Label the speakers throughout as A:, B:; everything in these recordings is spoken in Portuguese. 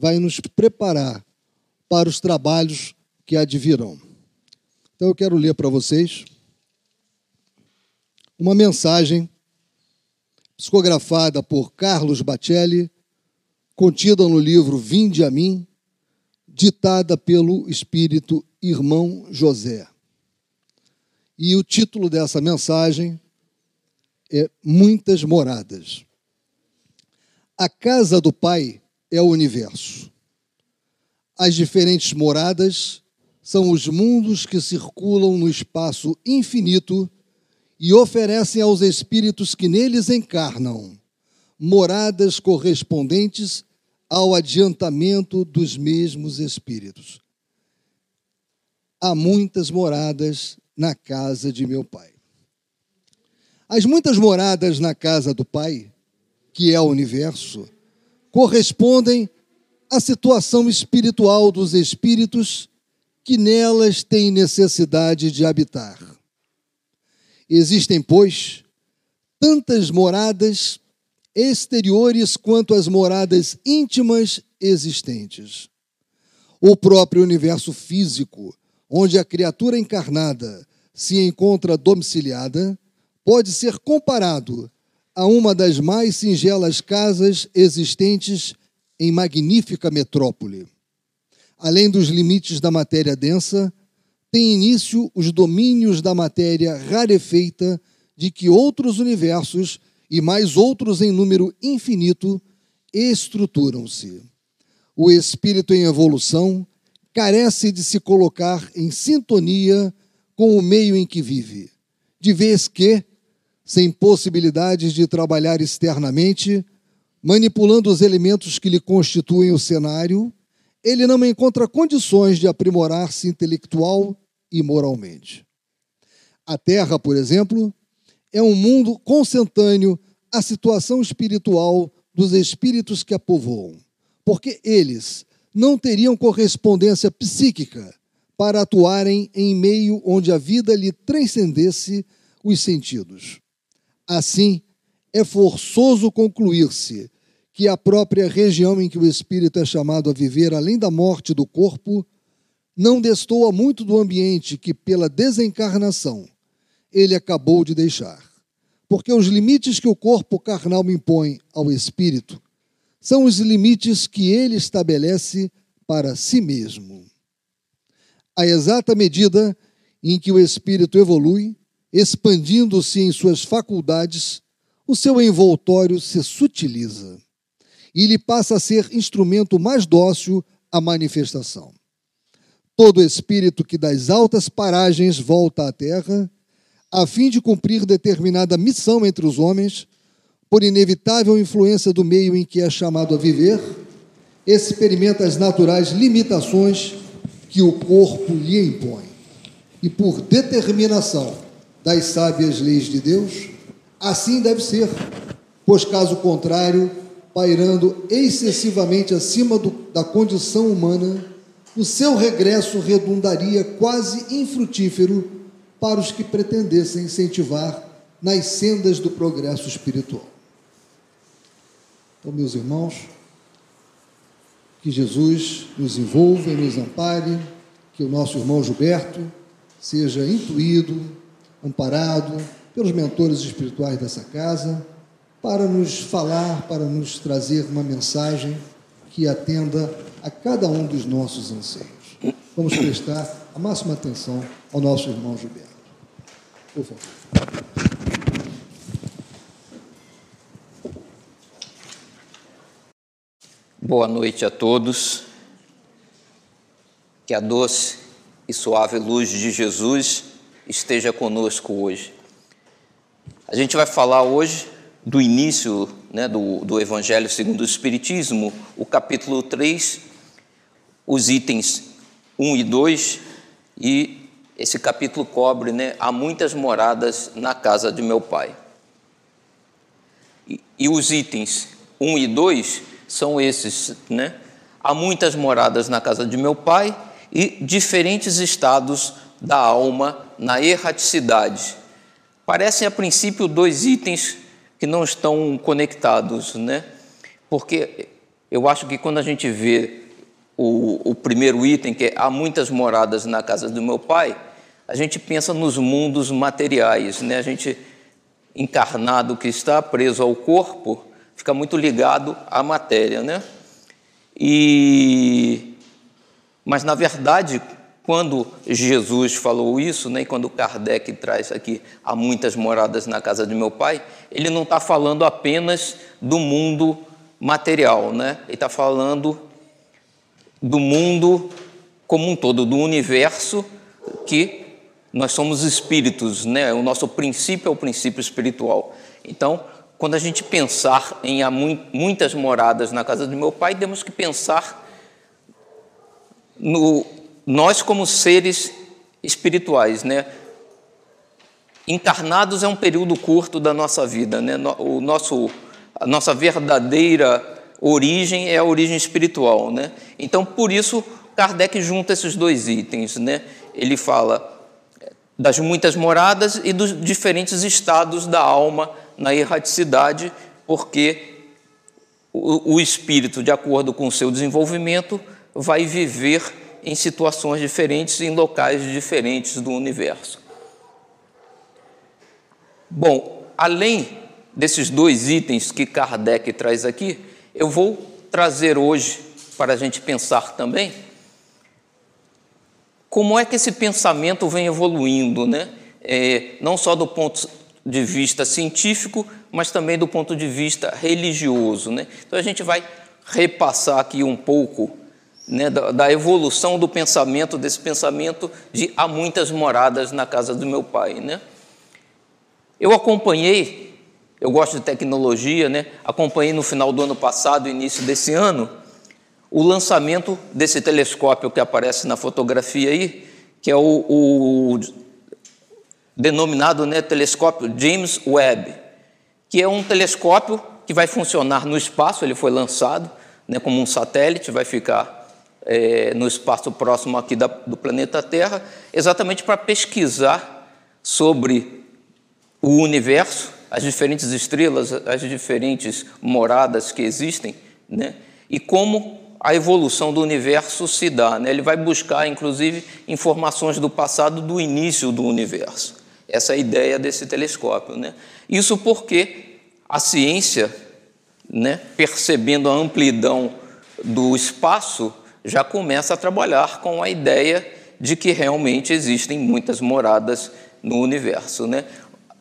A: vai nos preparar para os trabalhos que advirão. Então eu quero ler para vocês uma mensagem psicografada por Carlos Bacelli, contida no livro Vinde a mim, ditada pelo espírito irmão José. E o título dessa mensagem é Muitas Moradas. A casa do Pai é o universo. As diferentes moradas são os mundos que circulam no espaço infinito e oferecem aos espíritos que neles encarnam moradas correspondentes ao adiantamento dos mesmos espíritos. Há muitas moradas na casa de meu Pai. As muitas moradas na casa do Pai, que é o universo, correspondem à situação espiritual dos espíritos que nelas têm necessidade de habitar. Existem, pois, tantas moradas exteriores quanto as moradas íntimas existentes. O próprio universo físico, onde a criatura encarnada se encontra domiciliada, pode ser comparado a uma das mais singelas casas existentes em magnífica metrópole. Além dos limites da matéria densa, tem início os domínios da matéria rarefeita de que outros universos e mais outros em número infinito estruturam-se. O espírito em evolução carece de se colocar em sintonia com o meio em que vive, de vez que, sem possibilidades de trabalhar externamente, manipulando os elementos que lhe constituem o cenário, ele não encontra condições de aprimorar-se intelectual e moralmente. A Terra, por exemplo, é um mundo consentâneo à situação espiritual dos espíritos que a povoam, porque eles não teriam correspondência psíquica para atuarem em meio onde a vida lhe transcendesse os sentidos. Assim, é forçoso concluir-se que a própria região em que o espírito é chamado a viver além da morte do corpo não destoa muito do ambiente que, pela desencarnação, ele acabou de deixar. Porque os limites que o corpo carnal impõe ao espírito são os limites que ele estabelece para si mesmo. A exata medida em que o espírito evolui, expandindo-se em suas faculdades, o seu envoltório se sutiliza e lhe passa a ser instrumento mais dócil à manifestação. Todo espírito que das altas paragens volta à terra, a fim de cumprir determinada missão entre os homens, por inevitável influência do meio em que é chamado a viver, experimenta as naturais limitações que o corpo lhe impõe. E por determinação das sábias leis de Deus, assim deve ser, pois caso contrário, pairando excessivamente acima do, da condição humana, o seu regresso redundaria quase infrutífero para os que pretendessem incentivar nas sendas do progresso espiritual. Então, meus irmãos, que Jesus nos envolva e nos ampare, que o nosso irmão Gilberto seja intuído, amparado pelos mentores espirituais dessa casa para nos falar, para nos trazer uma mensagem que atenda a cada um dos nossos anseios. Vamos prestar a máxima atenção ao nosso irmão Gilberto. Por favor.
B: Boa noite a todos. Que a doce e suave luz de Jesus esteja conosco hoje. A gente vai falar hoje do início né, do, do Evangelho segundo o Espiritismo, o capítulo 3, os itens 1 e 2, e esse capítulo cobre, né, há muitas moradas na casa de meu pai. E, e os itens 1 e 2 são esses, né? Há muitas moradas na casa de meu pai e diferentes estados da alma na erraticidade. Parecem a princípio dois itens que não estão conectados, né? Porque eu acho que quando a gente vê o, o primeiro item, que é há muitas moradas na casa do meu pai, a gente pensa nos mundos materiais, né? A gente encarnado que está preso ao corpo fica muito ligado à matéria, né? E mas na verdade, quando Jesus falou isso, né, e quando Kardec traz aqui há muitas moradas na casa de meu pai, ele não está falando apenas do mundo material, né? Ele está falando do mundo como um todo, do universo que nós somos espíritos, né? O nosso princípio é o princípio espiritual. Então, quando a gente pensar em há muitas moradas na casa do meu pai, temos que pensar no nós como seres espirituais, né? Encarnados é um período curto da nossa vida, né? O nosso a nossa verdadeira origem é a origem espiritual, né? Então, por isso Kardec junta esses dois itens, né? Ele fala das muitas moradas e dos diferentes estados da alma na erraticidade, porque o, o espírito, de acordo com o seu desenvolvimento, vai viver em situações diferentes, em locais diferentes do universo. Bom, além desses dois itens que Kardec traz aqui, eu vou trazer hoje para a gente pensar também como é que esse pensamento vem evoluindo, né? É, não só do ponto de vista científico, mas também do ponto de vista religioso. Né? Então a gente vai repassar aqui um pouco né, da, da, evolução do pensamento, desse pensamento de há muitas moradas na casa do meu pai. Né? Eu acompanhei, eu gosto de tecnologia, né? acompanhei no final do ano passado, início desse ano, o lançamento desse telescópio que aparece na fotografia aí, que é o, o denominado né, telescópio James Webb, que é um telescópio que vai funcionar no espaço, ele foi lançado né, como um satélite, vai ficar é, no espaço próximo aqui da, do planeta Terra, exatamente para pesquisar sobre o universo, as diferentes estrelas, as diferentes moradas que existem, né, e como a evolução do universo se dá. Né? Ele vai buscar, inclusive, informações do passado do início do universo. Essa é a ideia desse telescópio. Né? Isso porque a ciência, né, percebendo a amplidão do espaço, já começa a trabalhar com a ideia de que realmente existem muitas moradas no universo. Né?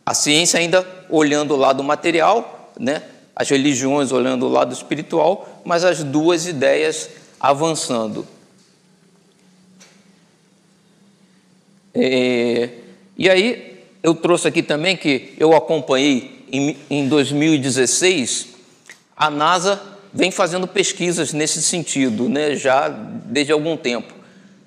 B: A ciência ainda olhando o lado material, né, as religiões olhando o lado espiritual, mas as duas ideias avançando. É, e aí eu trouxe aqui também que eu acompanhei em, em 2016, a NASA vem fazendo pesquisas nesse sentido, né, já desde algum tempo,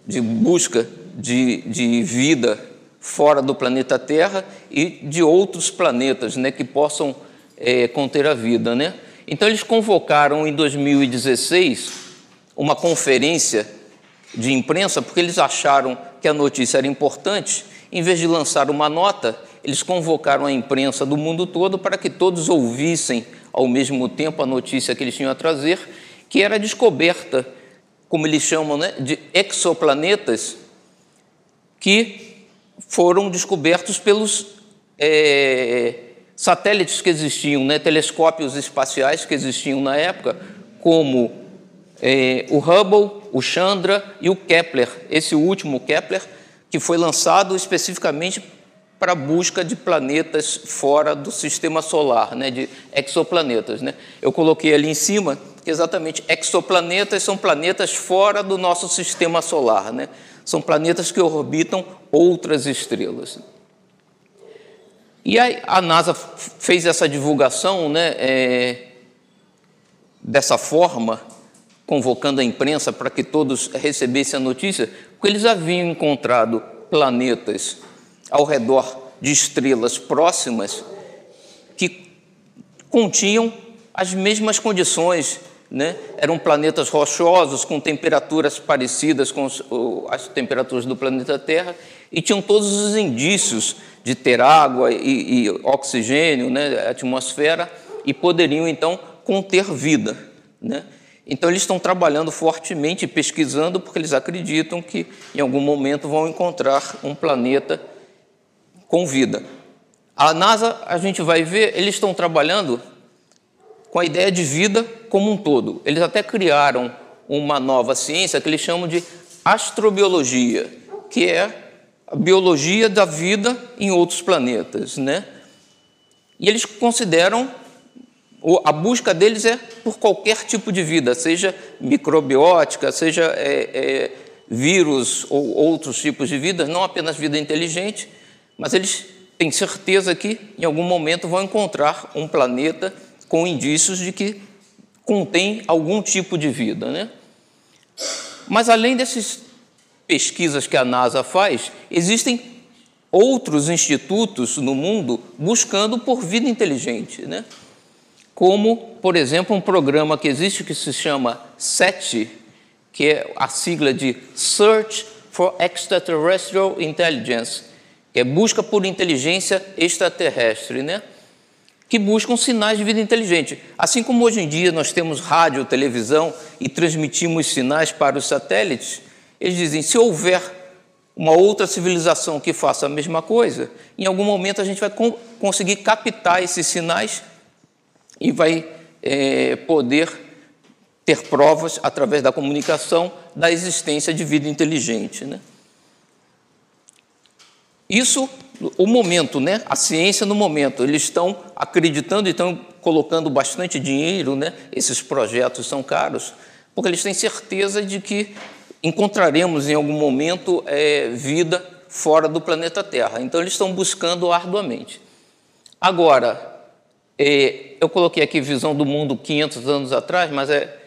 B: de busca de, de vida fora do planeta Terra e de outros planetas né, que possam é, conter a vida. Né? Então, eles convocaram em 2016 uma conferência de imprensa, porque eles acharam que a notícia era importante, em vez de lançar uma nota, eles convocaram a imprensa do mundo todo para que todos ouvissem ao mesmo tempo a notícia que eles tinham a trazer, que era a descoberta, como eles chamam, né, de exoplanetas que foram descobertos pelos é, satélites que existiam, né, telescópios espaciais que existiam na época, como é, o Hubble, o Chandra e o Kepler. Esse último, Kepler, que foi lançado especificamente para a busca de planetas fora do sistema solar, né, de exoplanetas. Né. Eu coloquei ali em cima que exatamente exoplanetas são planetas fora do nosso sistema solar. Né. São planetas que orbitam outras estrelas. E aí a NASA fez essa divulgação né, é, dessa forma, convocando a imprensa para que todos recebessem a notícia, porque eles haviam encontrado planetas ao redor de estrelas próximas que continham as mesmas condições né? Eram planetas rochosos com temperaturas parecidas com as temperaturas do planeta Terra e tinham todos os indícios de ter água e, e oxigênio, né? atmosfera, e poderiam então conter vida. Né? Então, eles estão trabalhando fortemente, pesquisando, porque eles acreditam que em algum momento vão encontrar um planeta com vida. A NASA, a gente vai ver, eles estão trabalhando com a ideia de vida como um todo. Eles até criaram uma nova ciência que eles chamam de astrobiologia, que é a biologia da vida em outros planetas, né? E eles consideram a busca deles é por qualquer tipo de vida, seja microbiótica, seja é, é, vírus ou outros tipos de vida, não apenas vida inteligente, mas eles têm certeza que em algum momento vão encontrar um planeta com indícios de que contém algum tipo de vida, né? Mas além dessas pesquisas que a NASA faz, existem outros institutos no mundo buscando por vida inteligente, né? como, por exemplo, um programa que existe que se chama SETI, que é a sigla de Search for Extraterrestrial Intelligence, que é busca por inteligência extraterrestre, né? que buscam sinais de vida inteligente. Assim como hoje em dia nós temos rádio, televisão e transmitimos sinais para os satélites, eles dizem: se houver uma outra civilização que faça a mesma coisa, em algum momento a gente vai conseguir captar esses sinais e vai é, poder ter provas através da comunicação da existência de vida inteligente. Né? Isso, o momento, né? a ciência no momento, eles estão acreditando e estão colocando bastante dinheiro, né? esses projetos são caros, porque eles têm certeza de que encontraremos em algum momento é, vida fora do planeta Terra. Então, eles estão buscando arduamente. Agora, é, eu coloquei aqui visão do mundo 500 anos atrás, mas é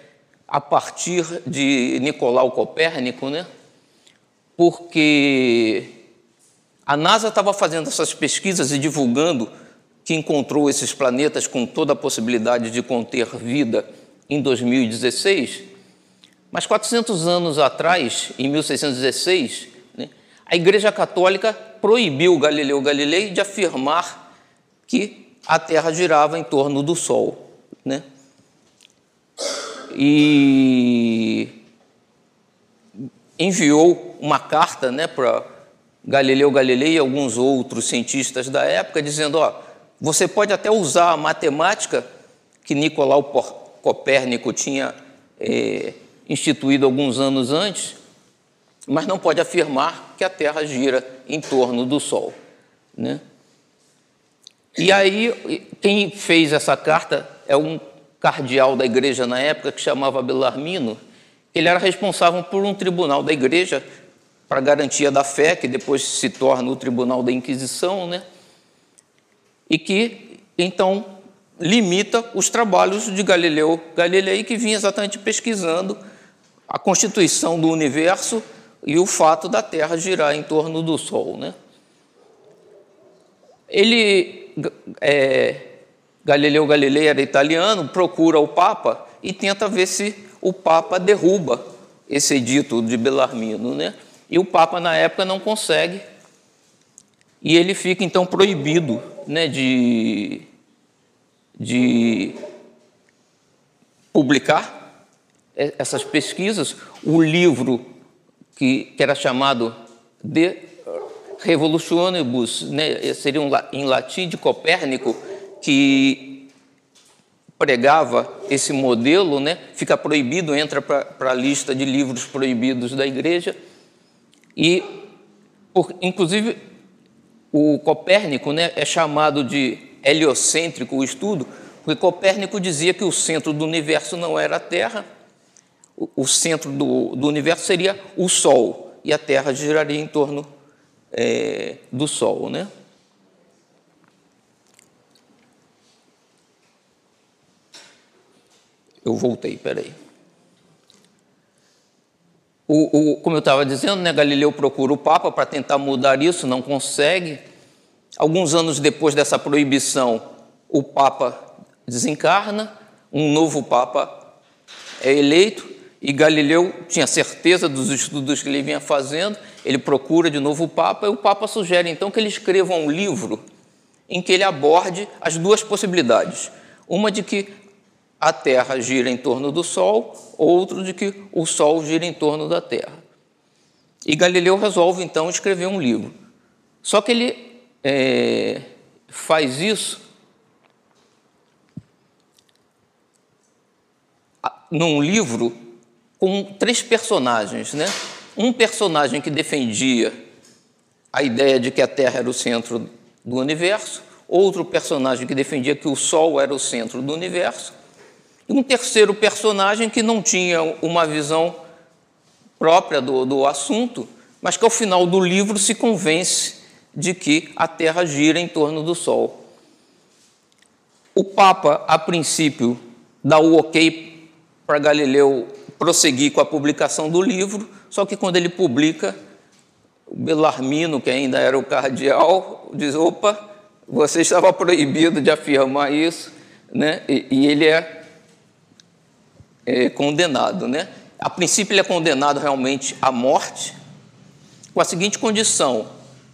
B: a partir de Nicolau Copérnico, né? Porque a NASA estava fazendo essas pesquisas e divulgando que encontrou esses planetas com toda a possibilidade de conter vida em 2016, mas 400 anos atrás, em 1616, né, a Igreja Católica proibiu Galileu Galilei de afirmar que a Terra girava em torno do Sol. Né? E enviou uma carta né, para Galileu Galilei e alguns outros cientistas da época, dizendo: ó, você pode até usar a matemática que Nicolau Copérnico tinha é, instituído alguns anos antes, mas não pode afirmar que a Terra gira em torno do Sol. Né? E aí, quem fez essa carta é um cardeal da igreja na época que chamava Belarmino. Ele era responsável por um tribunal da igreja para garantia da fé, que depois se torna o tribunal da Inquisição, né? E que então limita os trabalhos de Galileu Galilei, que vinha exatamente pesquisando a constituição do universo e o fato da Terra girar em torno do Sol, né? Ele é, Galileu Galilei era italiano, procura o Papa e tenta ver se o Papa derruba esse edito de Belarmino. Né? E o Papa, na época, não consegue. E ele fica, então, proibido né, de, de publicar essas pesquisas. O livro, que, que era chamado De Revolutionibus, né, seria um, em latim de Copérnico, que pregava esse modelo, né, fica proibido, entra para a lista de livros proibidos da igreja. E, por, inclusive, o Copérnico né, é chamado de heliocêntrico o estudo, porque Copérnico dizia que o centro do universo não era a Terra, o, o centro do, do universo seria o Sol, e a Terra giraria em torno é, do Sol. Né? Eu voltei, peraí. O, o, como eu estava dizendo, né, Galileu procura o Papa para tentar mudar isso, não consegue. Alguns anos depois dessa proibição, o Papa desencarna, um novo Papa é eleito, e Galileu tinha certeza dos estudos que ele vinha fazendo, ele procura de novo o Papa, e o Papa sugere então que ele escreva um livro em que ele aborde as duas possibilidades. Uma de que a Terra gira em torno do Sol, outro de que o Sol gira em torno da Terra. E Galileu resolve então escrever um livro. Só que ele é, faz isso num livro com três personagens, né? Um personagem que defendia a ideia de que a Terra era o centro do universo, outro personagem que defendia que o Sol era o centro do universo, e um terceiro personagem que não tinha uma visão própria do, do assunto, mas que ao final do livro se convence de que a Terra gira em torno do Sol. O Papa, a princípio, dá o ok para Galileu prosseguir com a publicação do livro, só que quando ele publica, o Belarmino, que ainda era o cardeal, diz: opa, você estava proibido de afirmar isso, né? e, e ele é é, condenado. Né? A princípio, ele é condenado realmente à morte, com a seguinte condição: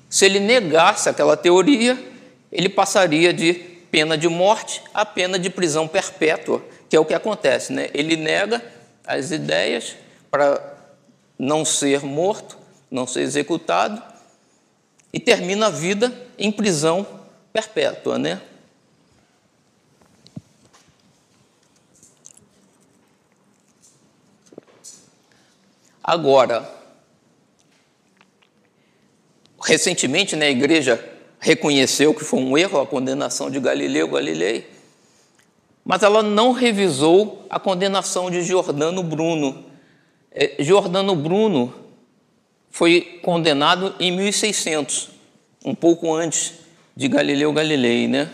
B: se ele negasse aquela teoria, ele passaria de pena de morte a pena de prisão perpétua, que é o que acontece. Né? Ele nega as ideias para não ser morto, não ser executado, e termina a vida em prisão perpétua. Né? Agora, recentemente né, a igreja reconheceu que foi um erro a condenação de Galileu Galilei, mas ela não revisou a condenação de Giordano Bruno. É, Giordano Bruno foi condenado em 1600, um pouco antes de Galileu Galilei, né?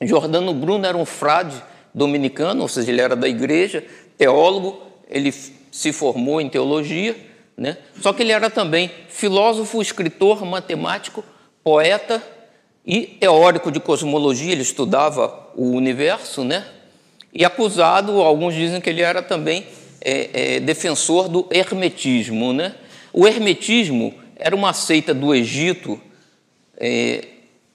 B: Giordano Bruno era um frade dominicano, ou seja, ele era da igreja, teólogo, ele se formou em teologia, né? só que ele era também filósofo, escritor, matemático, poeta e teórico de cosmologia, ele estudava o universo, né? e acusado, alguns dizem que ele era também é, é, defensor do hermetismo. Né? O hermetismo era uma seita do Egito, é,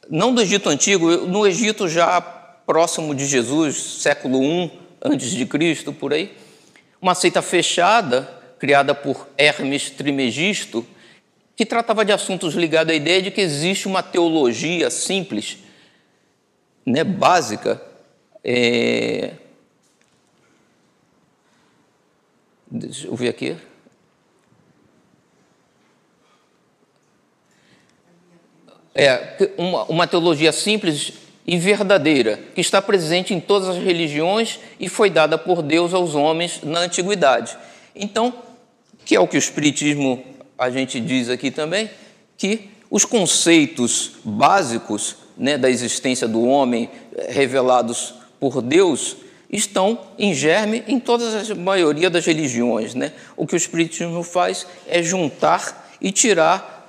B: não do Egito antigo, no Egito já próximo de Jesus, século I antes de Cristo, por aí, uma seita fechada, criada por Hermes Trimegisto, que tratava de assuntos ligados à ideia de que existe uma teologia simples, né, básica, é... deixa eu ver aqui. É, uma, uma teologia simples e verdadeira, que está presente em todas as religiões e foi dada por Deus aos homens na antiguidade. Então, que é o que o Espiritismo a gente diz aqui também, que os conceitos básicos né, da existência do homem eh, revelados por Deus estão em germe em toda a maioria das religiões. Né? O que o Espiritismo faz é juntar e tirar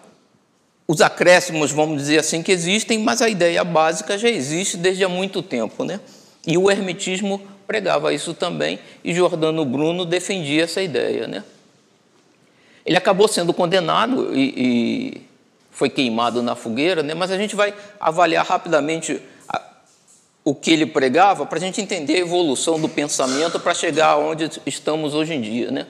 B: os acréscimos, vamos dizer assim, que existem, mas a ideia básica já existe desde há muito tempo. Né? E o hermetismo pregava isso também, e Jordano Bruno defendia essa ideia. Né? Ele acabou sendo condenado e, e foi queimado na fogueira, né? mas a gente vai avaliar rapidamente a, o que ele pregava para a gente entender a evolução do pensamento para chegar onde estamos hoje em dia. Né?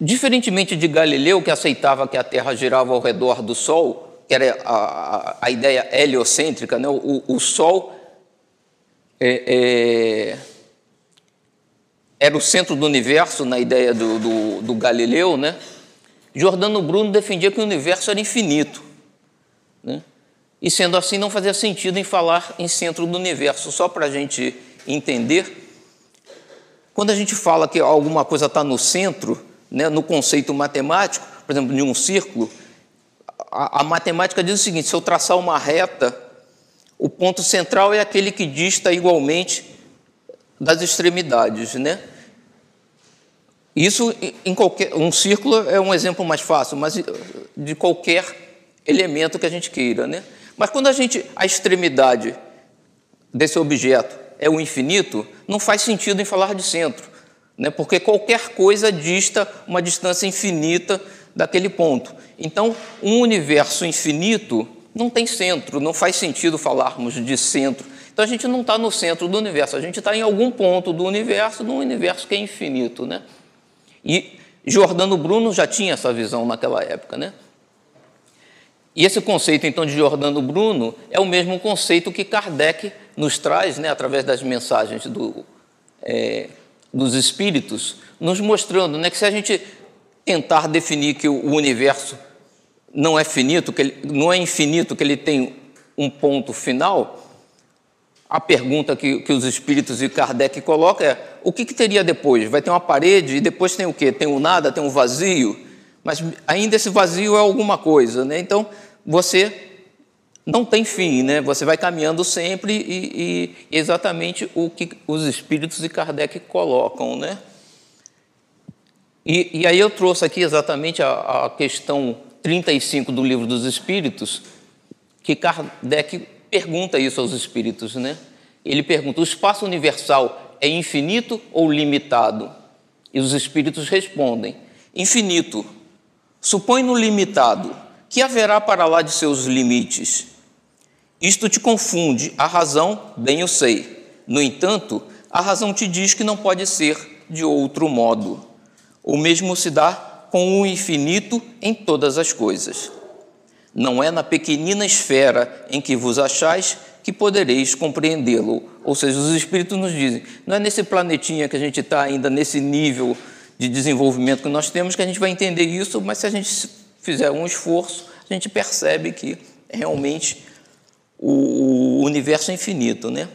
B: Diferentemente de Galileu, que aceitava que a Terra girava ao redor do Sol, que era a, a, ideia heliocêntrica, né? o, o Sol é, é, era o centro do universo na ideia do, do, do Galileu, né? Jordano Bruno defendia que o universo era infinito. Né? E sendo assim, não fazia sentido em falar em centro do universo. Só para a gente entender, quando a gente fala que alguma coisa está no centro, né, no conceito matemático, por exemplo, de um círculo, a, a, matemática diz o seguinte: se eu traçar uma reta, o ponto central é aquele que dista igualmente das extremidades, né? Isso em qualquer um círculo é um exemplo mais fácil, mas de qualquer elemento que a gente queira, né? Mas quando a gente a extremidade desse objeto é o infinito, não faz sentido em falar de centro né? porque qualquer coisa dista uma distância infinita daquele ponto. Então, um universo infinito não tem centro, não faz sentido falarmos de centro. Então a gente não está no centro do universo, a gente está em algum ponto do universo, num universo que é infinito. Né? E Jordano Bruno já tinha essa visão naquela época. Né? E esse conceito, então, de Jordano Bruno é o mesmo conceito que Kardec nos traz, né, através das mensagens do, é, dos espíritos, nos mostrando né, que se a gente tentar definir que o universo não é finito, que ele, não é infinito, que ele tem um ponto final, a pergunta que, que os espíritos e Kardec colocam é: o que, que teria depois? Vai ter uma parede e depois tem o quê? Tem o nada, tem um vazio, mas ainda esse vazio é alguma coisa, né? Então você não tem fim, né? Você vai caminhando sempre e, e exatamente o que os espíritos e Kardec colocam, né? E, e aí eu trouxe aqui exatamente a, a questão 35 do Livro dos Espíritos, que Kardec pergunta isso aos espíritos, né? Ele pergunta: o espaço universal é infinito ou limitado? E os espíritos respondem: infinito. Supõe no limitado, que haverá para lá de seus limites. Isto te confunde, a razão, bem eu sei. No entanto, a razão te diz que não pode ser de outro modo. O mesmo se dá com o infinito em todas as coisas. Não é na pequenina esfera em que vos achais que podereis compreendê-lo. Ou seja, os Espíritos nos dizem, não é nesse planetinha que a gente está ainda nesse nível de desenvolvimento que nós temos que a gente vai entender isso, mas se a gente fizer um esforço, a gente percebe que realmente o universo é infinito, né?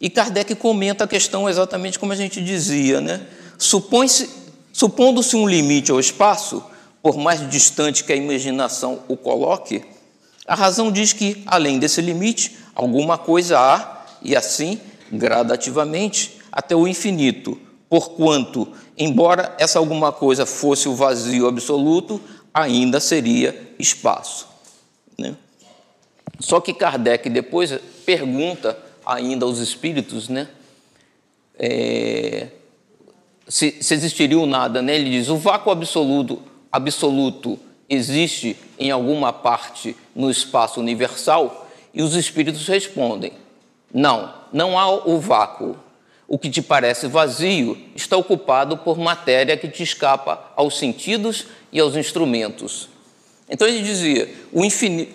B: E Kardec comenta a questão exatamente como a gente dizia, né? Supõe-se Supondo-se um limite ao espaço, por mais distante que a imaginação o coloque, a razão diz que, além desse limite, alguma coisa há, e assim, gradativamente, até o infinito, porquanto, embora essa alguma coisa fosse o vazio absoluto, ainda seria espaço. Né? Só que Kardec depois pergunta ainda aos espíritos, né? É, se, se existiria o nada, né? ele diz: o vácuo absoluto, absoluto existe em alguma parte no espaço universal? E os espíritos respondem: não, não há o vácuo. O que te parece vazio está ocupado por matéria que te escapa aos sentidos e aos instrumentos. Então ele dizia: o,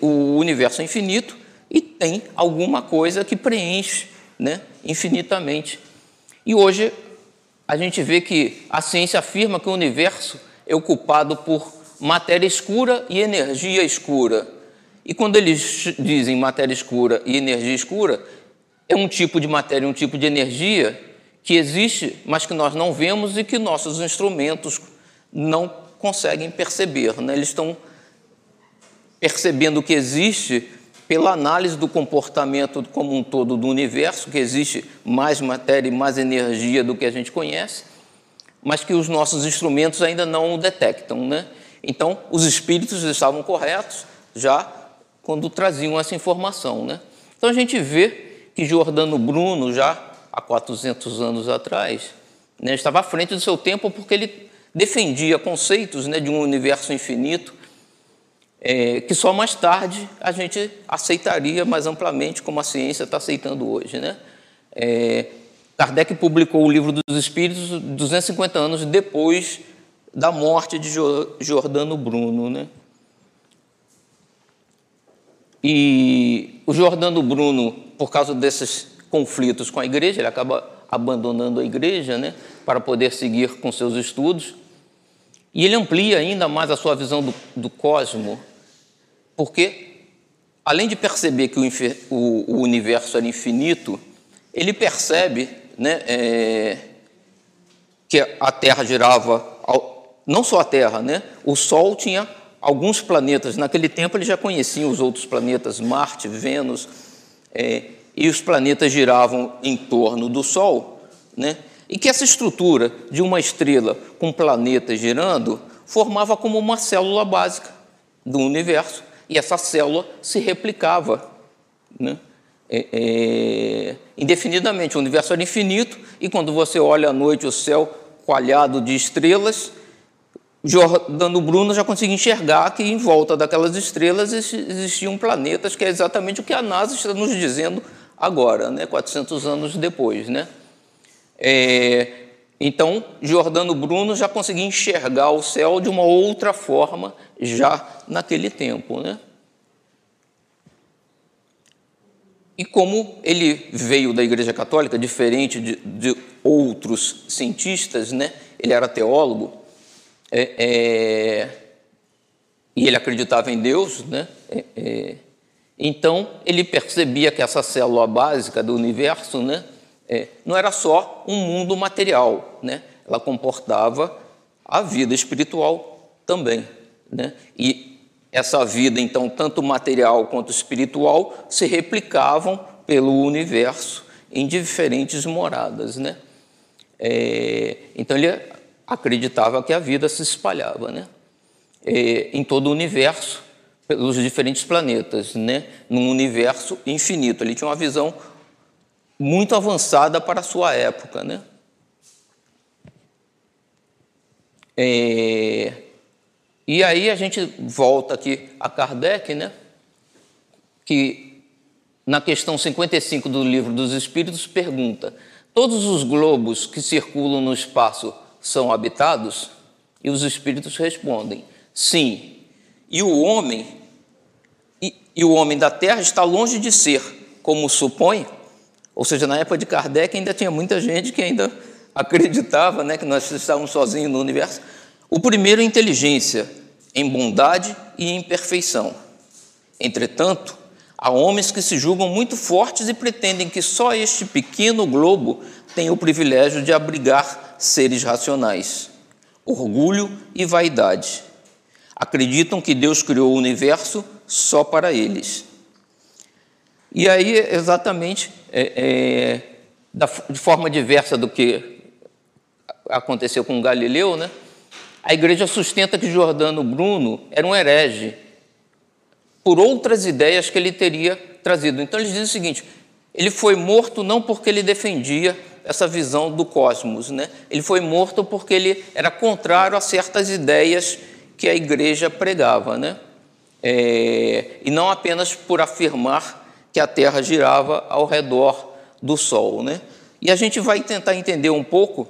B: o universo é infinito e tem alguma coisa que preenche né, infinitamente. E hoje a gente vê que a ciência afirma que o universo é ocupado por matéria escura e energia escura. E quando eles dizem matéria escura e energia escura, é um tipo de matéria, um tipo de energia que existe, mas que nós não vemos e que nossos instrumentos não conseguem perceber. Né? Eles estão percebendo que existe pela análise do comportamento como um todo do universo, que existe mais matéria e mais energia do que a gente conhece, mas que os nossos instrumentos ainda não o detectam. Né? Então, os espíritos estavam corretos já quando traziam essa informação. Né? Então, a gente vê que Giordano Bruno, já há 400 anos atrás, né, estava à frente do seu tempo porque ele defendia conceitos né, de um universo infinito, é, que só mais tarde a gente aceitaria mais amplamente, como a ciência está aceitando hoje. Né? É, Kardec publicou o Livro dos Espíritos 250 anos depois da morte de Jordano Bruno. Né? E o Jordano Bruno, por causa desses conflitos com a igreja, ele acaba abandonando a igreja né, para poder seguir com seus estudos. E ele amplia ainda mais a sua visão do, do cosmo, porque, além de perceber que o, o, o universo era infinito, ele percebe né, é, que a Terra girava, não só a Terra, né, o Sol tinha alguns planetas. Naquele tempo ele já conhecia os outros planetas, Marte, Vênus, é, e os planetas giravam em torno do Sol, né? E que essa estrutura de uma estrela com planetas girando formava como uma célula básica do universo. E essa célula se replicava né? é, é, indefinidamente. O universo era infinito e quando você olha à noite o céu coalhado de estrelas, Jordano Bruno já conseguia enxergar que em volta daquelas estrelas existiam planetas, que é exatamente o que a NASA está nos dizendo agora, né? 400 anos depois. Né? É, então, Giordano Bruno já conseguia enxergar o céu de uma outra forma já naquele tempo. Né? E como ele veio da Igreja Católica, diferente de, de outros cientistas, né? ele era teólogo, é, é, e ele acreditava em Deus, né? É, é então ele percebia que essa célula básica do universo né? É, não era só um mundo material, né? ela comportava a vida espiritual também. Né? E essa vida, então, tanto material quanto espiritual, se replicavam pelo universo em diferentes moradas. Né? É, então, ele acreditava que a vida se espalhava né? É, em todo o universo, pelos diferentes planetas, né? num universo infinito. Ele tinha uma visão muito avançada para a sua época. Né? É, e aí a gente volta aqui a Kardec, né? que na questão 55 do Livro dos Espíritos pergunta: todos os globos que circulam no espaço são habitados? E os espíritos respondem: sim. E o homem e, e o homem da Terra está longe de ser, como supõe. Ou seja, na época de Kardec ainda tinha muita gente que ainda acreditava, né, que nós estávamos sozinhos no universo. O primeiro, inteligência, em bondade e em perfeição. Entretanto, há homens que se julgam muito fortes e pretendem que só este pequeno globo tem o privilégio de abrigar seres racionais. Orgulho e vaidade. Acreditam que Deus criou o universo só para eles. E aí, exatamente, é, é, da, de forma diversa do que aconteceu com Galileu, né? A igreja sustenta que Jordano Bruno era um herege por outras ideias que ele teria trazido. Então eles dizem o seguinte: ele foi morto não porque ele defendia essa visão do cosmos, né? Ele foi morto porque ele era contrário a certas ideias que a igreja pregava, né? É, e não apenas por afirmar que a Terra girava ao redor do Sol, né? E a gente vai tentar entender um pouco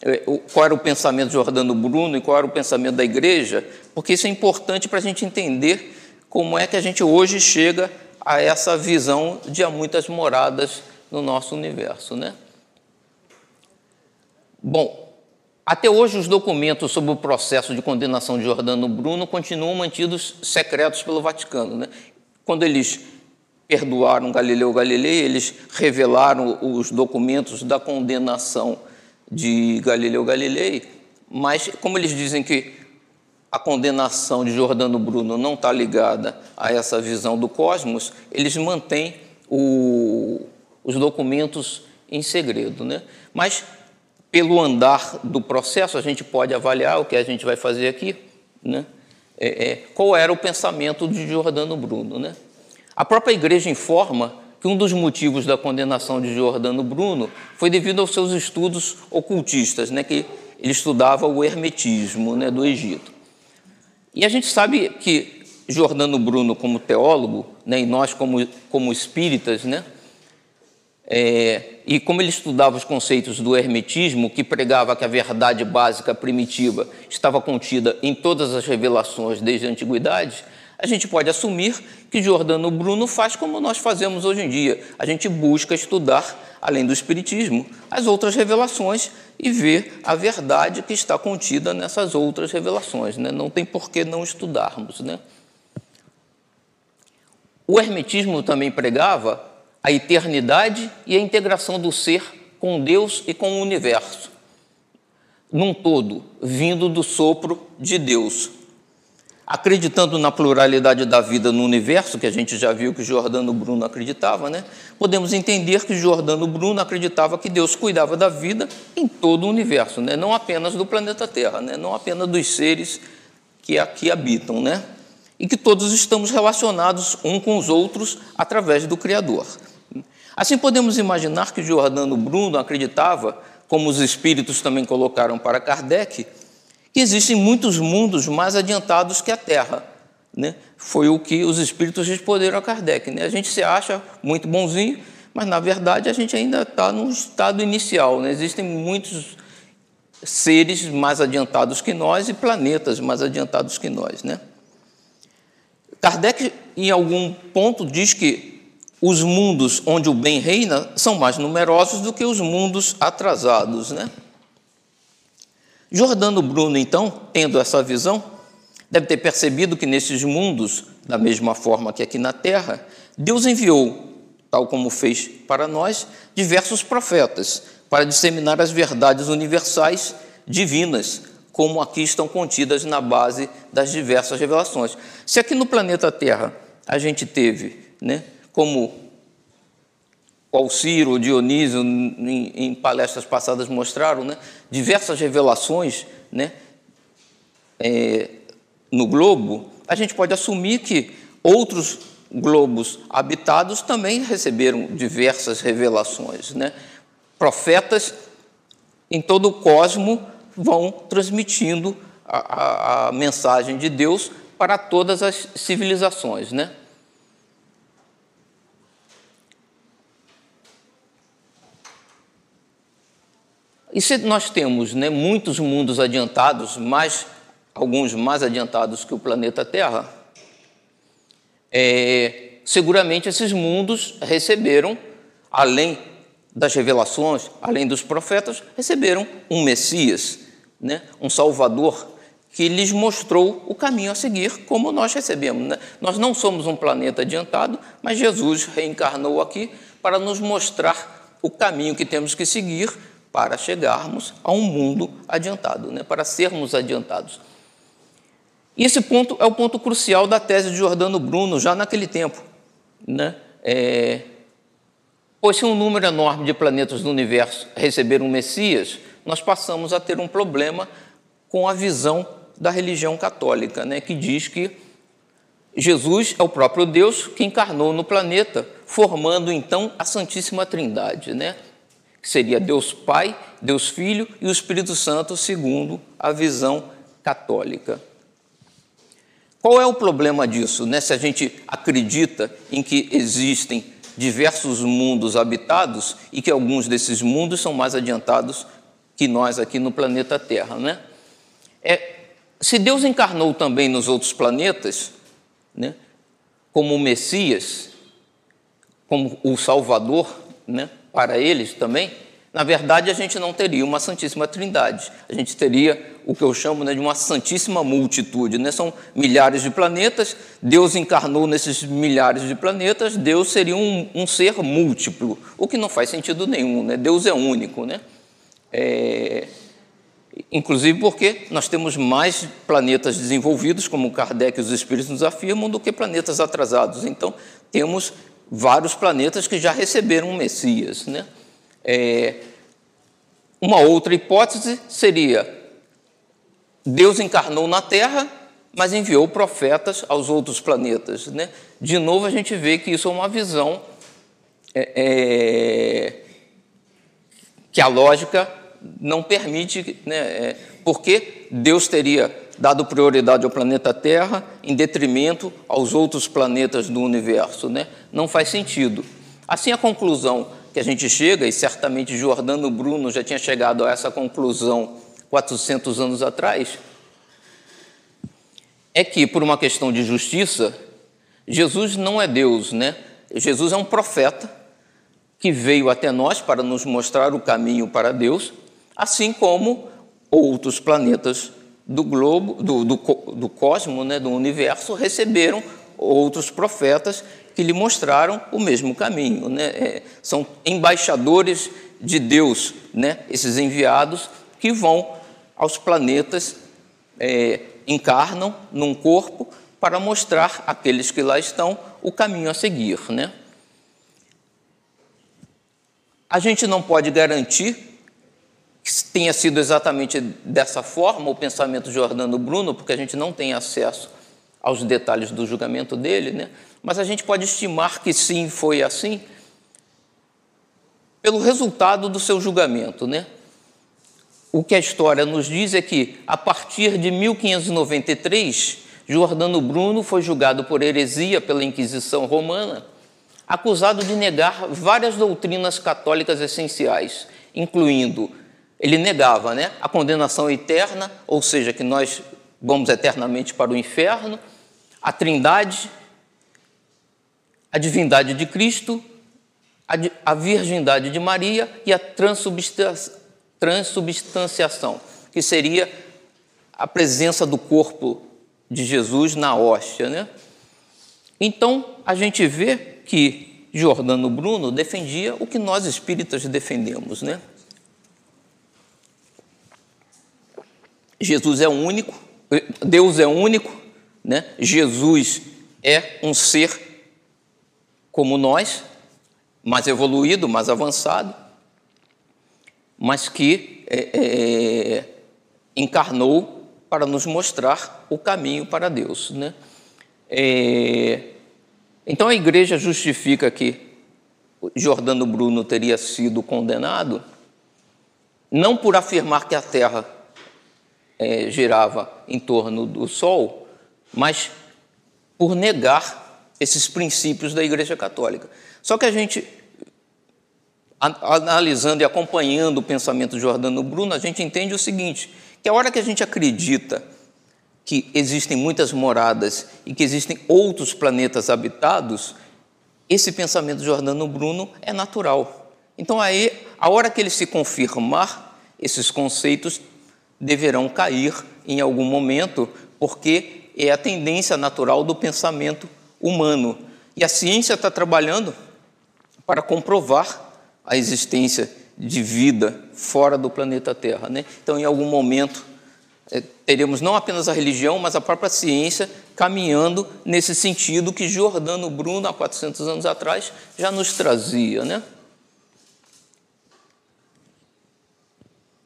B: é, qual era o pensamento de Jordano Bruno e qual era o pensamento da igreja, porque isso é importante para a gente entender como é que a gente hoje chega a essa visão de há muitas moradas no nosso universo. Né? Bom, até hoje os documentos sobre o processo de condenação de Jordano Bruno continuam mantidos secretos pelo Vaticano. Né? Quando eles perdoaram Galileu Galilei, eles revelaram os documentos da condenação de Galileu Galilei, mas como eles dizem que a condenação de Jordano Bruno não está ligada a essa visão do cosmos, eles mantêm o, os documentos em segredo. Né? Mas, pelo andar do processo, a gente pode avaliar o que a gente vai fazer aqui. Né? É, é, qual era o pensamento de Jordano Bruno? Né? A própria igreja informa que um dos motivos da condenação de Giordano Bruno foi devido aos seus estudos ocultistas, né, que ele estudava o hermetismo né, do Egito. E a gente sabe que Giordano Bruno, como teólogo, né, e nós, como, como espíritas, né, é, e como ele estudava os conceitos do hermetismo, que pregava que a verdade básica primitiva estava contida em todas as revelações desde a antiguidade, a gente pode assumir que Jordano Bruno faz como nós fazemos hoje em dia. A gente busca estudar, além do Espiritismo, as outras revelações e ver a verdade que está contida nessas outras revelações. Né? Não tem por que não estudarmos. Né? O Hermetismo também pregava a eternidade e a integração do ser com Deus e com o universo, num todo, vindo do sopro de Deus acreditando na pluralidade da vida no universo, que a gente já viu que Jordano Bruno acreditava, né? podemos entender que Jordano Bruno acreditava que Deus cuidava da vida em todo o universo, né? não apenas do planeta Terra, né? não apenas dos seres que aqui habitam, né? e que todos estamos relacionados uns com os outros através do Criador. Assim, podemos imaginar que Jordano Bruno acreditava, como os espíritos também colocaram para Kardec, que existem muitos mundos mais adiantados que a Terra. Né? Foi o que os espíritos responderam a Kardec. Né? A gente se acha muito bonzinho, mas na verdade a gente ainda está no estado inicial. Né? Existem muitos seres mais adiantados que nós e planetas mais adiantados que nós. Né? Kardec, em algum ponto, diz que os mundos onde o bem reina são mais numerosos do que os mundos atrasados. Né? Jordano Bruno, então, tendo essa visão, deve ter percebido que nesses mundos, da mesma forma que aqui na Terra, Deus enviou, tal como fez para nós, diversos profetas para disseminar as verdades universais divinas, como aqui estão contidas na base das diversas revelações. Se aqui no planeta Terra a gente teve, né, como qual Ciro, Dionísio, em, em, palestras passadas mostraram, né, diversas revelações né, é, no globo, a gente pode assumir que outros globos habitados também receberam diversas revelações. Né? Profetas em todo o cosmo vão transmitindo a, a, a mensagem de Deus para todas as civilizações. Né? E nós temos né, muitos mundos adiantados, mais, alguns mais adiantados que o planeta Terra, é, seguramente esses mundos receberam, além das revelações, além dos profetas, receberam um Messias, né, um Salvador, que lhes mostrou o caminho a seguir, como nós recebemos. Né? Nós não somos um planeta adiantado, mas Jesus reencarnou aqui para nos mostrar o caminho que temos que seguir para chegarmos a um mundo adiantado, né? para sermos adiantados. E esse ponto é o ponto crucial da tese de Jordano Bruno, já naquele tempo. Né? É, pois se um número enorme de planetas do universo receberam Messias, nós passamos a ter um problema com a visão da religião católica, né? que diz que Jesus é o próprio Deus que encarnou no planeta, formando então a Santíssima Trindade. Né? Que seria Deus Pai, Deus Filho e o Espírito Santo, segundo a visão católica. Qual é o problema disso? Né? Se a gente acredita em que existem diversos mundos habitados e que alguns desses mundos são mais adiantados que nós aqui no planeta Terra. Né? É, se Deus encarnou também nos outros planetas, né, como o Messias, como o Salvador, né, para eles também, na verdade a gente não teria uma Santíssima Trindade. A gente teria o que eu chamo né, de uma Santíssima Multitude. Né? São milhares de planetas, Deus encarnou nesses milhares de planetas, Deus seria um, um ser múltiplo, o que não faz sentido nenhum. Né? Deus é único. Né? É... Inclusive porque nós temos mais planetas desenvolvidos, como Kardec e os Espíritos nos afirmam, do que planetas atrasados. Então, temos vários planetas que já receberam um Messias. Né? É, uma outra hipótese seria: Deus encarnou na Terra, mas enviou profetas aos outros planetas. Né? De novo, a gente vê que isso é uma visão é, é, que a lógica não permite, né? É, porque Deus teria dado prioridade ao planeta Terra em detrimento aos outros planetas do universo. Né? Não faz sentido. Assim, a conclusão que a gente chega, e certamente Jordano Bruno já tinha chegado a essa conclusão 400 anos atrás, é que, por uma questão de justiça, Jesus não é Deus, né? Jesus é um profeta que veio até nós para nos mostrar o caminho para Deus, assim como outros planetas do globo, do, do, do cosmo, né, do universo, receberam outros profetas que lhe mostraram o mesmo caminho. Né? É, são embaixadores de Deus, né? esses enviados que vão aos planetas, é, encarnam num corpo para mostrar àqueles que lá estão o caminho a seguir. Né? A gente não pode garantir que tenha sido exatamente dessa forma o pensamento de Jordano Bruno, porque a gente não tem acesso aos detalhes do julgamento dele, né? mas a gente pode estimar que sim, foi assim, pelo resultado do seu julgamento. Né? O que a história nos diz é que, a partir de 1593, Jordano Bruno foi julgado por heresia pela Inquisição Romana, acusado de negar várias doutrinas católicas essenciais, incluindo ele negava, né, a condenação eterna, ou seja, que nós vamos eternamente para o inferno, a Trindade, a divindade de Cristo, a virgindade de Maria e a transubstanciação, que seria a presença do corpo de Jesus na hóstia. Né? Então, a gente vê que Jordano Bruno defendia o que nós espíritas defendemos. Né? Jesus é único, Deus é único, né? Jesus é um ser como nós, mais evoluído, mais avançado, mas que é, é, encarnou para nos mostrar o caminho para Deus. Né? É, então a igreja justifica que Jordano Bruno teria sido condenado, não por afirmar que a Terra é, girava em torno do Sol, mas por negar esses princípios da Igreja Católica. Só que a gente, analisando e acompanhando o pensamento de Jordano Bruno, a gente entende o seguinte: que a hora que a gente acredita que existem muitas moradas e que existem outros planetas habitados, esse pensamento de Jordano Bruno é natural. Então, aí, a hora que ele se confirmar, esses conceitos deverão cair em algum momento, porque é a tendência natural do pensamento humano. E a ciência está trabalhando para comprovar a existência de vida fora do planeta Terra. Né? Então, em algum momento, é, teremos não apenas a religião, mas a própria ciência caminhando nesse sentido que Giordano Bruno, há 400 anos atrás, já nos trazia. Né?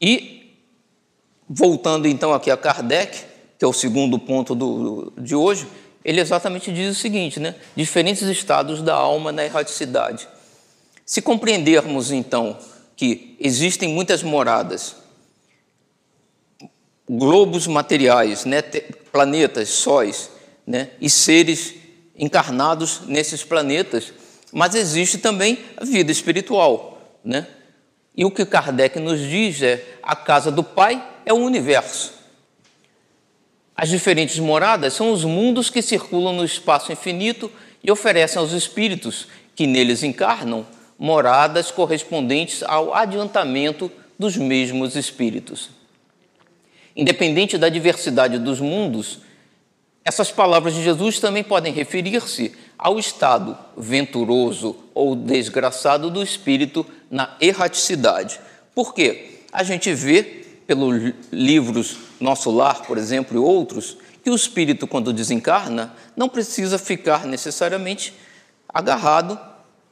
B: E, voltando então aqui a Kardec, que é o segundo ponto do, de hoje, ele exatamente diz o seguinte, né? diferentes estados da alma na erraticidade. Se compreendermos então que existem muitas moradas, globos materiais, né, planetas, sóis, né, e seres encarnados nesses planetas, mas existe também a vida espiritual, né? E o que Kardec nos diz é: a casa do Pai é o universo. As diferentes moradas são os mundos que circulam no espaço infinito e oferecem aos espíritos que neles encarnam moradas correspondentes ao adiantamento dos mesmos espíritos. Independente da diversidade dos mundos, essas palavras de Jesus também podem referir-se ao estado venturoso ou desgraçado do espírito na erraticidade. Por quê? A gente vê pelos livros Nosso Lar, por exemplo, e outros, que o espírito, quando desencarna, não precisa ficar necessariamente agarrado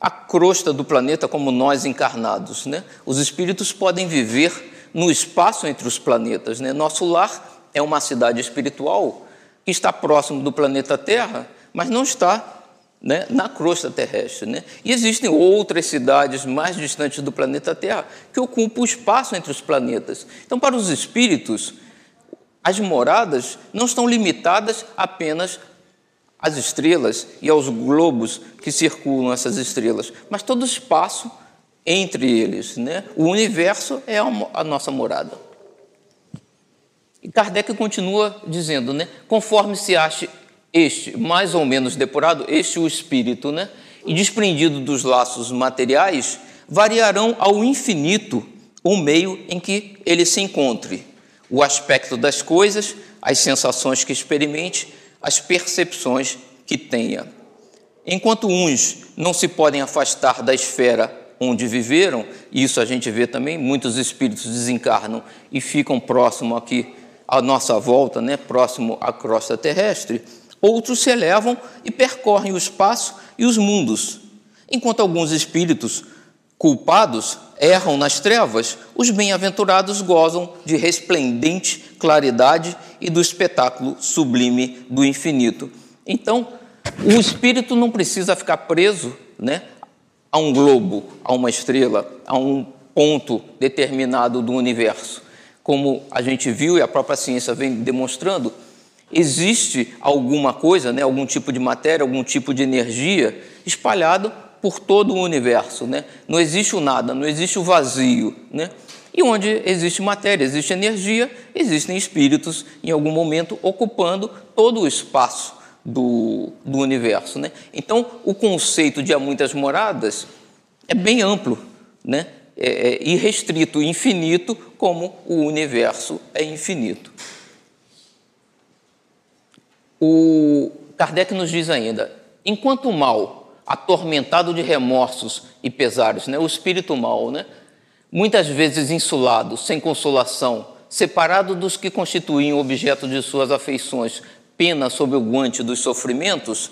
B: a crosta do planeta como nós encarnados. Né? Os espíritos podem viver no espaço entre os planetas. Né? Nosso lar é uma cidade espiritual que está próximo do planeta Terra, mas não está né, na crosta terrestre. Né? E existem outras cidades mais distantes do planeta Terra que ocupam o espaço entre os planetas. Então, para os espíritos, as moradas não estão limitadas apenas às estrelas e aos globos que circulam essas estrelas, mas todo o espaço entre eles. Né? O universo é a nossa morada. E Kardec continua dizendo, né? conforme se ache este mais ou menos depurado, este o espírito, né? e desprendido dos laços materiais, variarão ao infinito o meio em que ele se encontre, o aspecto das coisas, as sensações que experimente, as percepções que tenha. Enquanto uns não se podem afastar da esfera onde viveram, isso a gente vê também, muitos espíritos desencarnam e ficam próximo aqui à nossa volta, né, próximo à crosta terrestre, outros se elevam e percorrem o espaço e os mundos. Enquanto alguns espíritos culpados erram nas trevas, os bem-aventurados gozam de resplendente claridade e do espetáculo sublime do infinito. Então, o espírito não precisa ficar preso né, a um globo, a uma estrela, a um ponto determinado do universo. Como a gente viu e a própria ciência vem demonstrando, existe alguma coisa, né, algum tipo de matéria, algum tipo de energia espalhado por todo o universo, né? Não existe o nada, não existe o vazio, né? E onde existe matéria, existe energia, existem espíritos em algum momento ocupando todo o espaço do, do universo, né? Então, o conceito de há muitas moradas é bem amplo, né? É, é irrestrito, infinito, como o universo é infinito. O Kardec nos diz ainda: enquanto o mal, atormentado de remorsos e pesares, né, o espírito mal, né, muitas vezes insulado, sem consolação, separado dos que constituíam objeto de suas afeições, pena sob o guante dos sofrimentos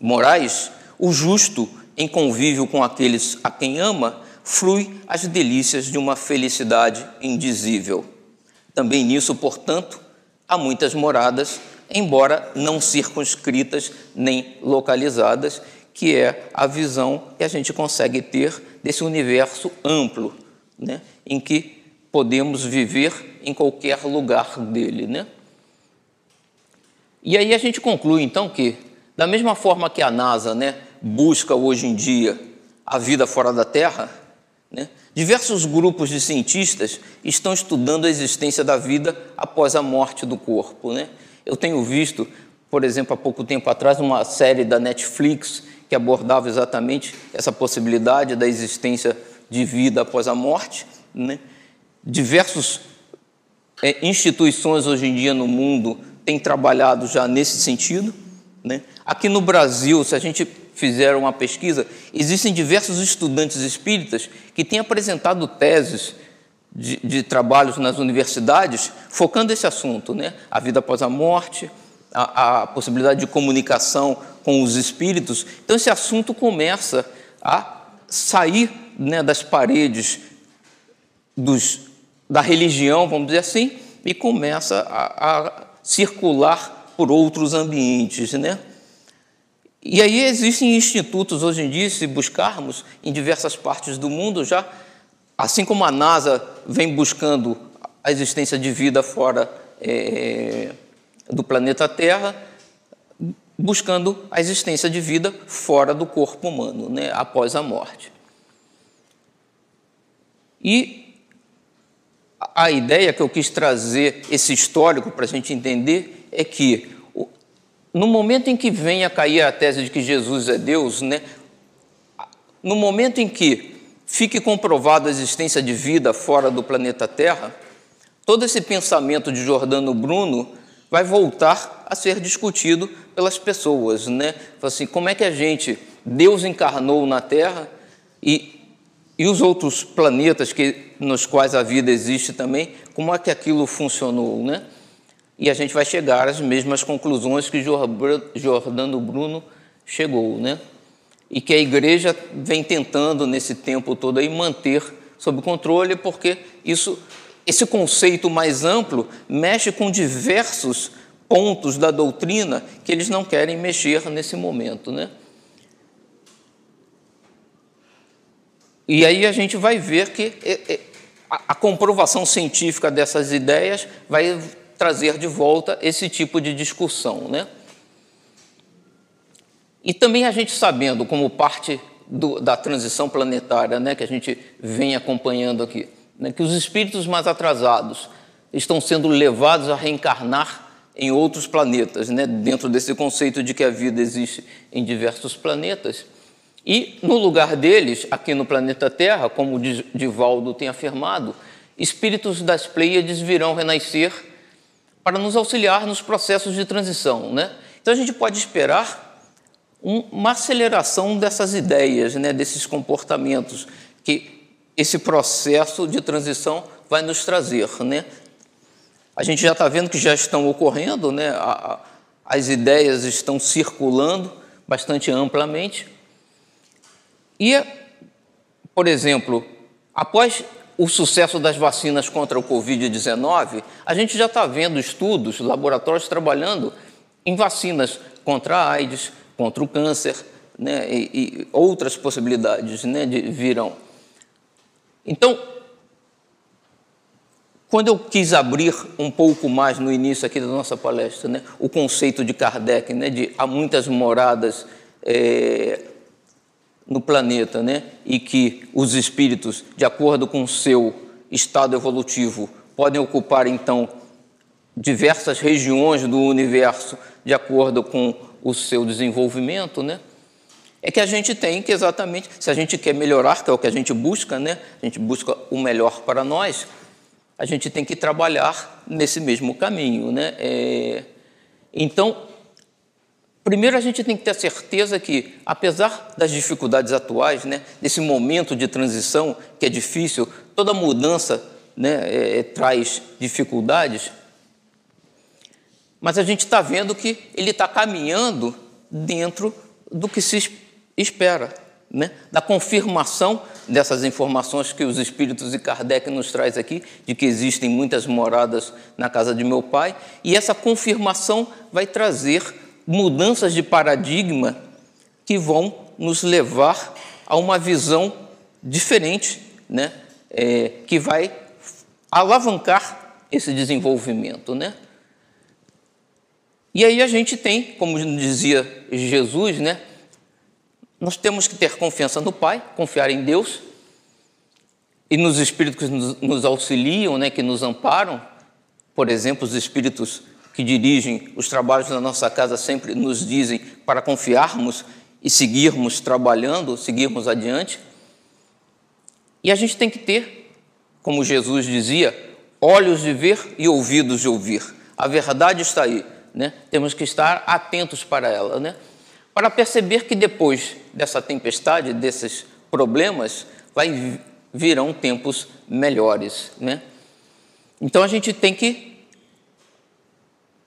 B: morais, o justo, em convívio com aqueles a quem ama, flui as delícias de uma felicidade indizível. Também nisso, portanto, há muitas moradas embora não circunscritas nem localizadas, que é a visão que a gente consegue ter desse universo amplo, né, em que podemos viver em qualquer lugar dele. Né? E aí a gente conclui então que, da mesma forma que a NASA né, busca hoje em dia a vida fora da Terra, né, diversos grupos de cientistas estão estudando a existência da vida após a morte do corpo. Né? Eu tenho visto, por exemplo, há pouco tempo atrás, uma série da Netflix que abordava exatamente essa possibilidade da existência de vida após a morte. Né? Diversas é, instituições hoje em dia no mundo têm trabalhado já nesse sentido. Né? Aqui no Brasil, se a gente fizer uma pesquisa, existem diversos estudantes espíritas que têm apresentado teses de, de, trabalhos nas universidades focando esse assunto, né? a vida após a morte, a, a, possibilidade de comunicação com os espíritos. Então, esse assunto começa a sair né, das paredes dos, da religião, vamos dizer assim, e começa a, a circular por outros ambientes. Né? E aí existem institutos hoje em dia, se buscarmos em diversas partes do mundo já Assim como a NASA vem buscando a existência de vida fora é, do planeta Terra, buscando a existência de vida fora do corpo humano, né, após a morte. E a ideia que eu quis trazer, esse histórico, para a gente entender, é que no momento em que vem a cair a tese de que Jesus é Deus, né, no momento em que fique comprovado a existência de vida fora do planeta Terra, todo esse pensamento de Jordano Bruno vai voltar a ser discutido pelas pessoas, né? Assim, como é que a gente, Deus encarnou na Terra e, e os outros planetas que, nos quais a vida existe também, como é que aquilo funcionou, né? E a gente vai chegar às mesmas conclusões que Jordano Bruno chegou, né? E que a igreja vem tentando nesse tempo todo aí manter sob controle, porque isso, esse conceito mais amplo mexe com diversos pontos da doutrina que eles não querem mexer nesse momento, né? E aí a gente vai ver que a comprovação científica dessas ideias vai trazer de volta esse tipo de discussão, né? E também a gente sabendo, como parte do, da transição planetária, né, que a gente vem acompanhando aqui, né, que os espíritos mais atrasados estão sendo levados a reencarnar em outros planetas, né, dentro desse conceito de que a vida existe em diversos planetas. E no lugar deles, aqui no planeta Terra, como o Divaldo tem afirmado, espíritos das Pleiades virão renascer para nos auxiliar nos processos de transição. Né? Então a gente pode esperar uma aceleração dessas ideias, né, desses comportamentos que esse processo de transição vai nos trazer. Né? A gente já está vendo que já estão ocorrendo, né? as ideias estão circulando bastante amplamente. E, por exemplo, após o sucesso das vacinas contra o Covid-19, a gente já está vendo estudos, laboratórios trabalhando em vacinas contra a AIDS, contra o câncer, né, e, e outras possibilidades né, de, virão. Então, quando eu quis abrir um pouco mais no início aqui da nossa palestra, né, o conceito de Kardec, né, de há muitas moradas é, no planeta, né? E que os espíritos, de acordo com seu estado evolutivo, podem ocupar então diversas regiões do universo de acordo com o seu desenvolvimento, né? É que a gente tem que exatamente, se a gente quer melhorar, que é o que a gente busca, né? A gente busca o melhor para nós, a gente tem que trabalhar nesse mesmo caminho, né? É, então, primeiro a gente tem que ter certeza que, apesar das dificuldades atuais, né? Desse momento de transição que é difícil, toda mudança, né? É, traz dificuldades mas a gente está vendo que ele está caminhando dentro do que se espera, né? da confirmação dessas informações que os espíritos e Kardec nos traz aqui, de que existem muitas moradas na casa de meu pai, e essa confirmação vai trazer mudanças de paradigma que vão nos levar a uma visão diferente, né? É, que vai alavancar esse desenvolvimento, né? E aí a gente tem, como dizia Jesus, né? Nós temos que ter confiança no Pai, confiar em Deus e nos espíritos que nos, auxiliam, né, que nos amparam. Por exemplo, os espíritos que dirigem os trabalhos da nossa casa sempre nos dizem para confiarmos e seguirmos trabalhando, seguirmos adiante. E a gente tem que ter, como Jesus dizia, olhos de ver e ouvidos de ouvir. A verdade está aí né? temos que estar atentos para ela, né? para perceber que depois dessa tempestade, desses problemas, vai, virão tempos melhores. Né? Então a gente tem que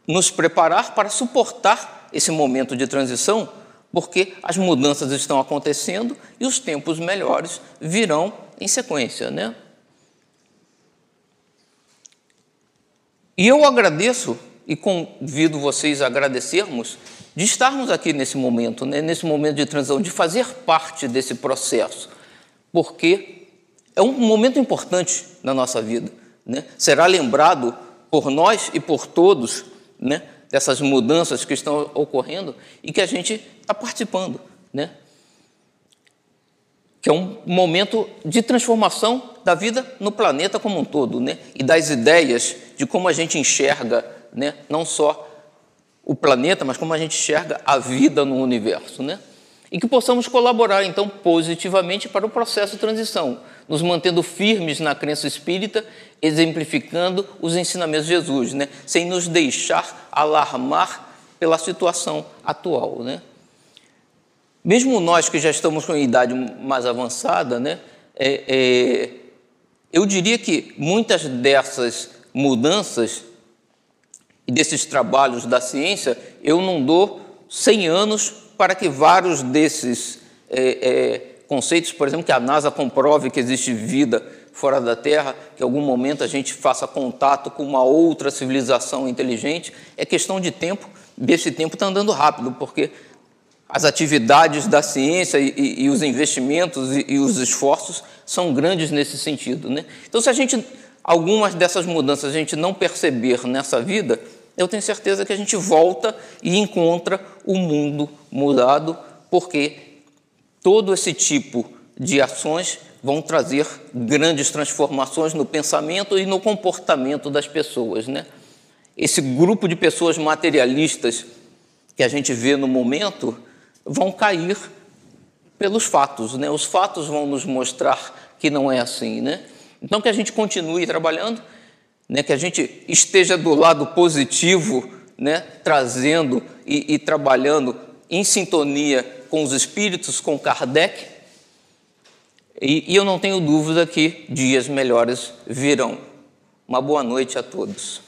B: nos preparar para suportar esse momento de transição, porque as mudanças estão acontecendo e os tempos melhores virão em sequência. Né? E eu agradeço e convido vocês a agradecermos de estarmos aqui nesse momento, né, nesse momento de transição, de fazer parte desse processo, porque é um momento importante na nossa vida. Né? Será lembrado por nós e por todos né, dessas mudanças que estão ocorrendo e que a gente está participando. Né? Que é um momento de transformação da vida no planeta como um todo, né? e das ideias de como a gente enxerga né, não só o planeta, mas como a gente enxerga a vida no universo. Né? E que possamos colaborar, então, positivamente para o processo de transição, nos mantendo firmes na crença espírita, exemplificando os ensinamentos de Jesus, né? sem nos deixar alarmar pela situação atual. Né? Mesmo nós que já estamos com idade mais avançada, né, é, é, eu diria que muitas dessas mudanças e desses trabalhos da ciência, eu não dou 100 anos para que vários desses é, é, conceitos, por exemplo, que a NASA comprove que existe vida fora da Terra, que em algum momento a gente faça contato com uma outra civilização inteligente, é questão de tempo, e esse tempo está andando rápido, porque as atividades da ciência e, e, e os investimentos e, e, os esforços são grandes nesse sentido. Né? Então, se a gente algumas dessas mudanças a gente não perceber nessa vida, eu tenho certeza que a gente volta e encontra o mundo mudado, porque todo esse tipo de ações vão trazer grandes transformações no pensamento e no comportamento das pessoas, né? Esse grupo de pessoas materialistas que a gente vê no momento vão cair pelos fatos, né? Os fatos vão nos mostrar que não é assim, né? Então, que a gente continue trabalhando, né, que a gente esteja do lado positivo, né, trazendo e, e trabalhando em sintonia com os espíritos, com Kardec, e, e eu não tenho dúvida que dias melhores virão. Uma boa noite a todos.